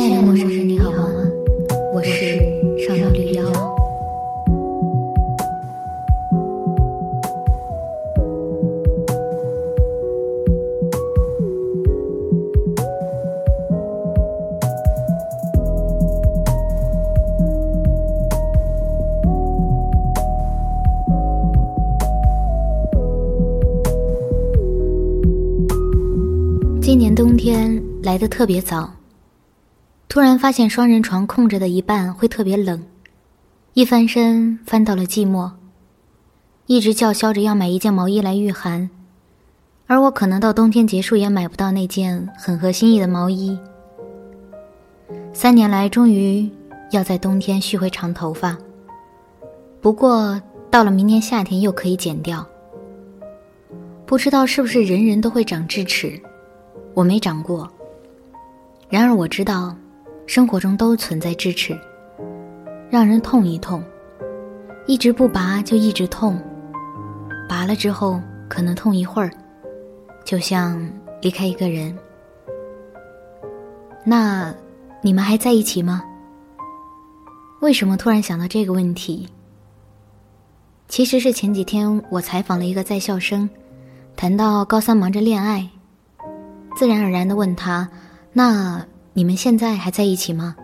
亲爱的陌生人，你好吗？我是少女绿妖。今年冬天来的特别早，突然发现双人床空着的一半会特别冷，一翻身翻到了寂寞，一直叫嚣着要买一件毛衣来御寒，而我可能到冬天结束也买不到那件很合心意的毛衣。三年来，终于要在冬天续回长头发，不过到了明年夏天又可以剪掉。不知道是不是人人都会长智齿。我没长过，然而我知道，生活中都存在智齿，让人痛一痛，一直不拔就一直痛，拔了之后可能痛一会儿，就像离开一个人。那你们还在一起吗？为什么突然想到这个问题？其实是前几天我采访了一个在校生，谈到高三忙着恋爱。自然而然的问他：“那你们现在还在一起吗？”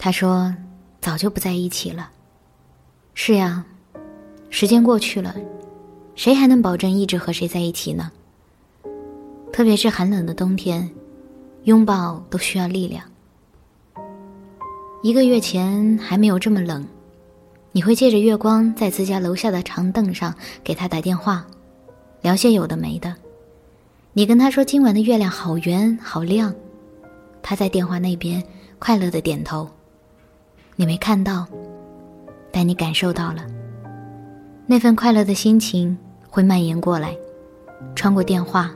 他说：“早就不在一起了。”是呀，时间过去了，谁还能保证一直和谁在一起呢？特别是寒冷的冬天，拥抱都需要力量。一个月前还没有这么冷，你会借着月光在自家楼下的长凳上给他打电话，聊些有的没的。你跟他说今晚的月亮好圆好亮，他在电话那边快乐的点头。你没看到，但你感受到了。那份快乐的心情会蔓延过来，穿过电话，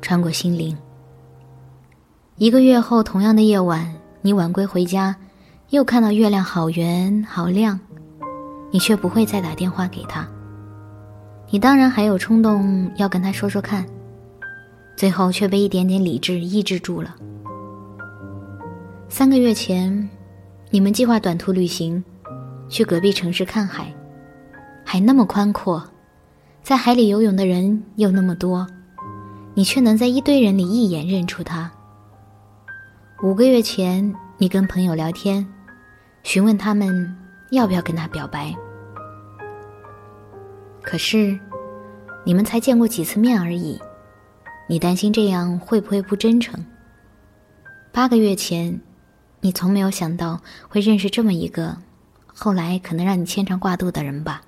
穿过心灵。一个月后，同样的夜晚，你晚归回家，又看到月亮好圆好亮，你却不会再打电话给他。你当然还有冲动要跟他说说看。最后却被一点点理智抑制住了。三个月前，你们计划短途旅行，去隔壁城市看海，海那么宽阔，在海里游泳的人又那么多，你却能在一堆人里一眼认出他。五个月前，你跟朋友聊天，询问他们要不要跟他表白，可是，你们才见过几次面而已。你担心这样会不会不真诚？八个月前，你从没有想到会认识这么一个，后来可能让你牵肠挂肚的人吧？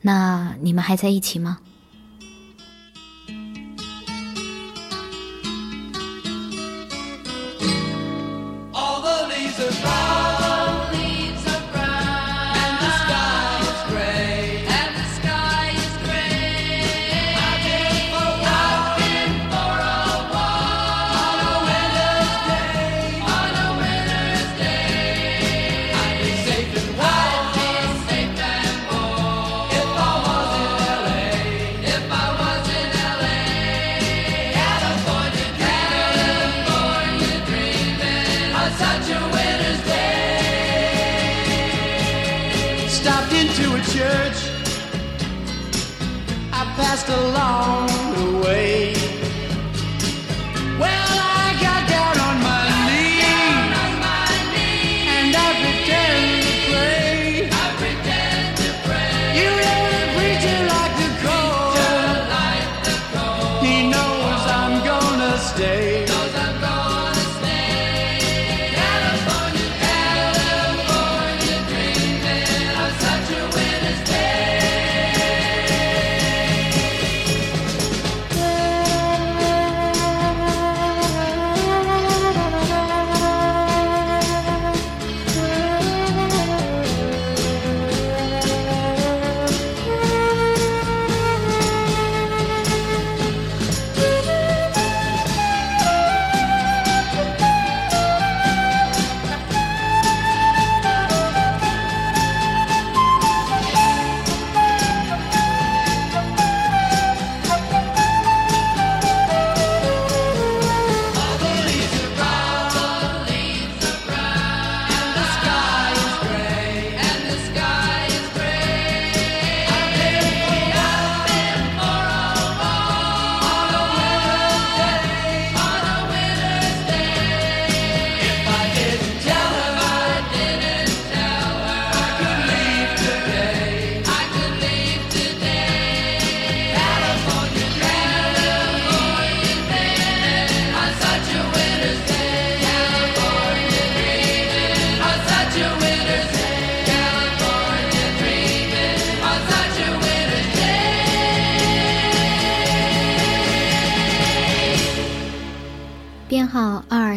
那你们还在一起吗？church I passed along the way. Well, I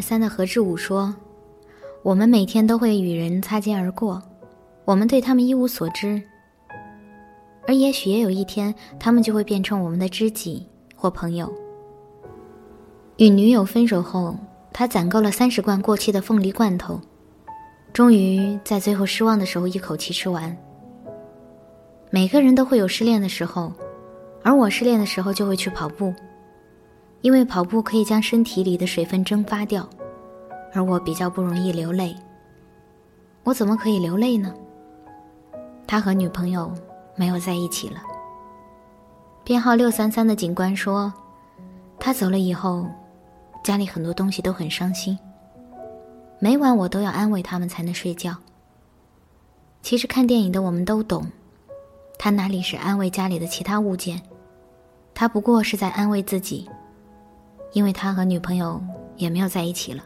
三的何志武说：“我们每天都会与人擦肩而过，我们对他们一无所知，而也许也有一天，他们就会变成我们的知己或朋友。”与女友分手后，他攒够了三十罐过期的凤梨罐头，终于在最后失望的时候一口气吃完。每个人都会有失恋的时候，而我失恋的时候就会去跑步。因为跑步可以将身体里的水分蒸发掉，而我比较不容易流泪。我怎么可以流泪呢？他和女朋友没有在一起了。编号六三三的警官说，他走了以后，家里很多东西都很伤心。每晚我都要安慰他们才能睡觉。其实看电影的我们都懂，他哪里是安慰家里的其他物件，他不过是在安慰自己。因为他和女朋友也没有在一起了。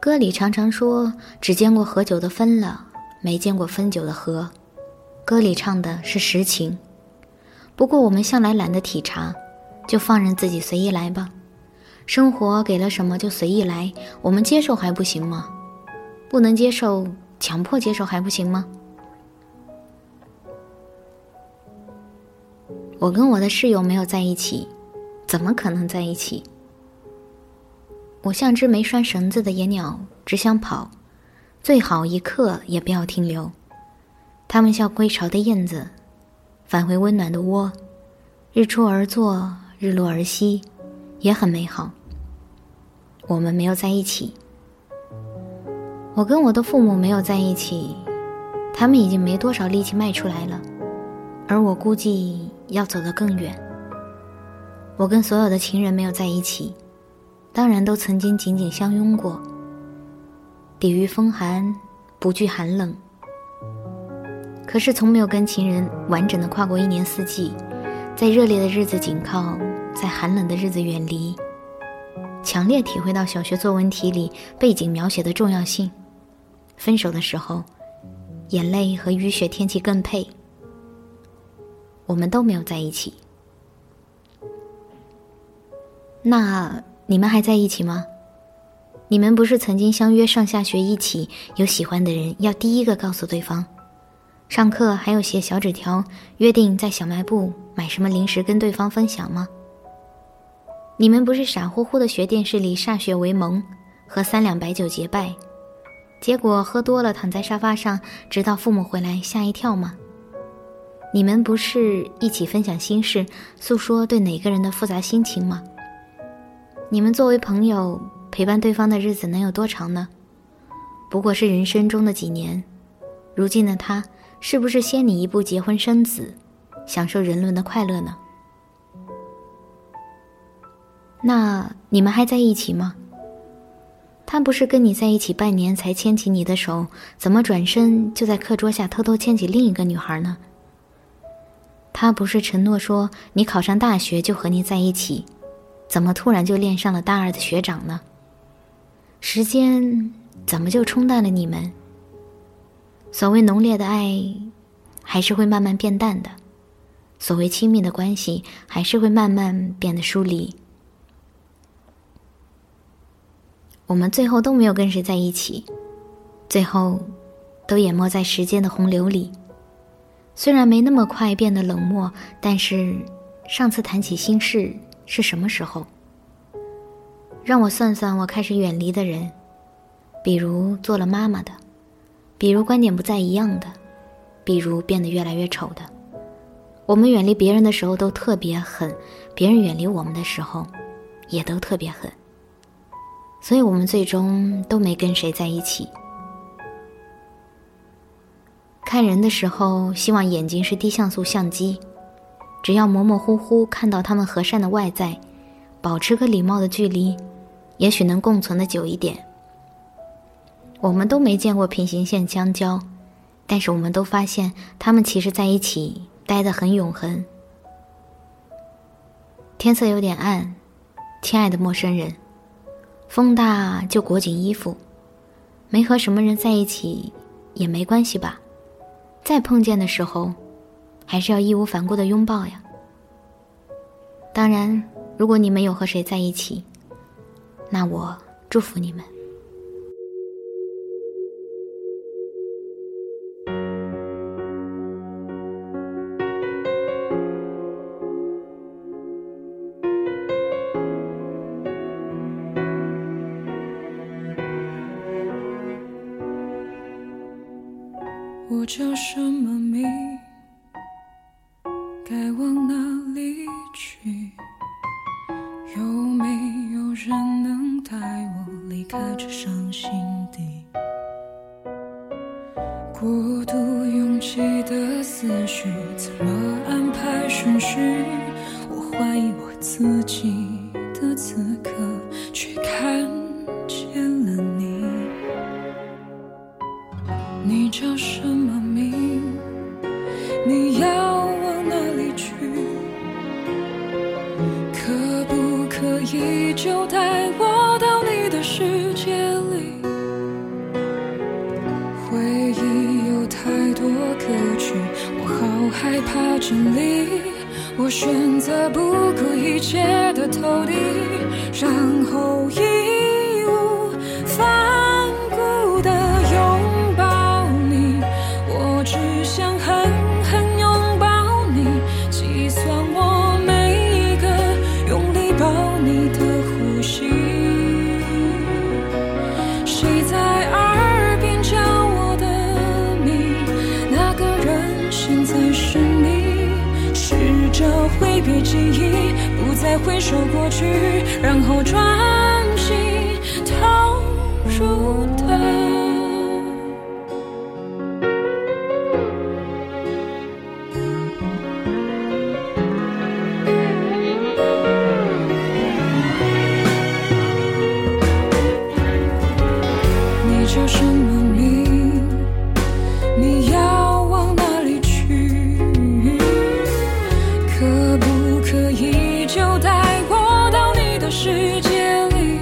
歌里常常说：“只见过喝酒的分了，没见过分酒的合。”歌里唱的是实情。不过我们向来懒得体察，就放任自己随意来吧。生活给了什么就随意来，我们接受还不行吗？不能接受，强迫接受还不行吗？我跟我的室友没有在一起，怎么可能在一起？我像只没拴绳子的野鸟，只想跑，最好一刻也不要停留。它们像归巢的燕子，返回温暖的窝，日出而作，日落而息，也很美好。我们没有在一起。我跟我的父母没有在一起，他们已经没多少力气迈出来了，而我估计。要走得更远。我跟所有的情人没有在一起，当然都曾经紧紧相拥过。抵御风寒，不惧寒冷。可是从没有跟情人完整的跨过一年四季，在热烈的日子紧靠，在寒冷的日子远离，强烈体会到小学作文题里背景描写的重要性。分手的时候，眼泪和雨雪天气更配。我们都没有在一起，那你们还在一起吗？你们不是曾经相约上下学一起？有喜欢的人要第一个告诉对方，上课还有写小纸条，约定在小卖部买什么零食跟对方分享吗？你们不是傻乎乎的学电视里歃血为盟，和三两白酒结拜，结果喝多了躺在沙发上，直到父母回来吓一跳吗？你们不是一起分享心事，诉说对哪个人的复杂心情吗？你们作为朋友陪伴对方的日子能有多长呢？不过是人生中的几年。如今的他，是不是先你一步结婚生子，享受人伦的快乐呢？那你们还在一起吗？他不是跟你在一起半年才牵起你的手，怎么转身就在课桌下偷偷牵起另一个女孩呢？他不是承诺说你考上大学就和你在一起，怎么突然就恋上了大二的学长呢？时间怎么就冲淡了你们？所谓浓烈的爱，还是会慢慢变淡的；所谓亲密的关系，还是会慢慢变得疏离。我们最后都没有跟谁在一起，最后都淹没在时间的洪流里。虽然没那么快变得冷漠，但是上次谈起心事是什么时候？让我算算，我开始远离的人，比如做了妈妈的，比如观点不再一样的，比如变得越来越丑的。我们远离别人的时候都特别狠，别人远离我们的时候，也都特别狠。所以我们最终都没跟谁在一起。看人的时候，希望眼睛是低像素相机，只要模模糊糊看到他们和善的外在，保持个礼貌的距离，也许能共存的久一点。我们都没见过平行线相交，但是我们都发现他们其实在一起待得很永恒。天色有点暗，亲爱的陌生人，风大就裹紧衣服，没和什么人在一起也没关系吧。再碰见的时候还是要义无反顾的拥抱呀。当然如果你们有和谁在一起那我祝福你们。叫什么名该往哪里去？有没有人能带我离开这伤心地？孤独拥挤的思绪怎么安排顺序我怀疑我自己的资格去看心里我选择不顾一切的投递然后一再回首过去然后转心投入的你叫什么名？你要往哪里去？可不可以就带我到你的世界里，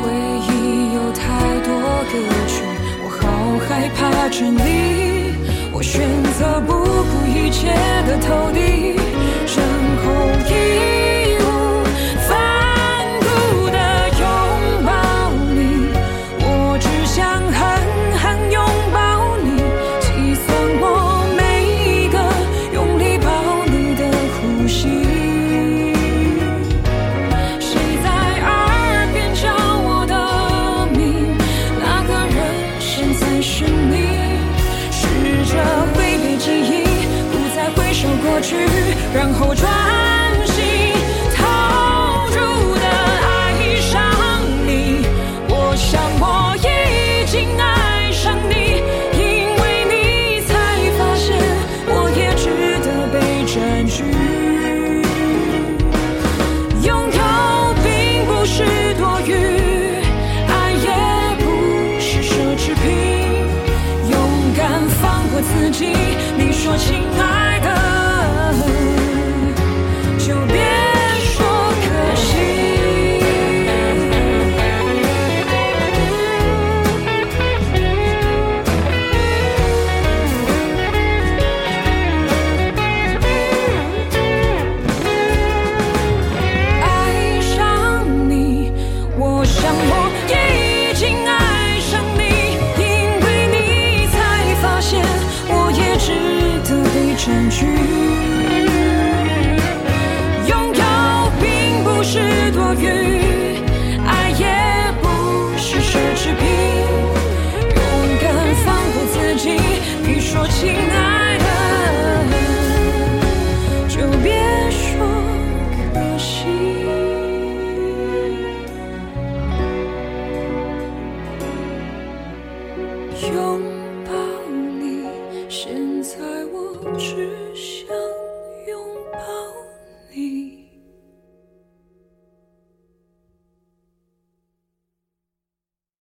回忆有太多歌曲，我好害怕着你，我选择不顾一切的投递，然后一。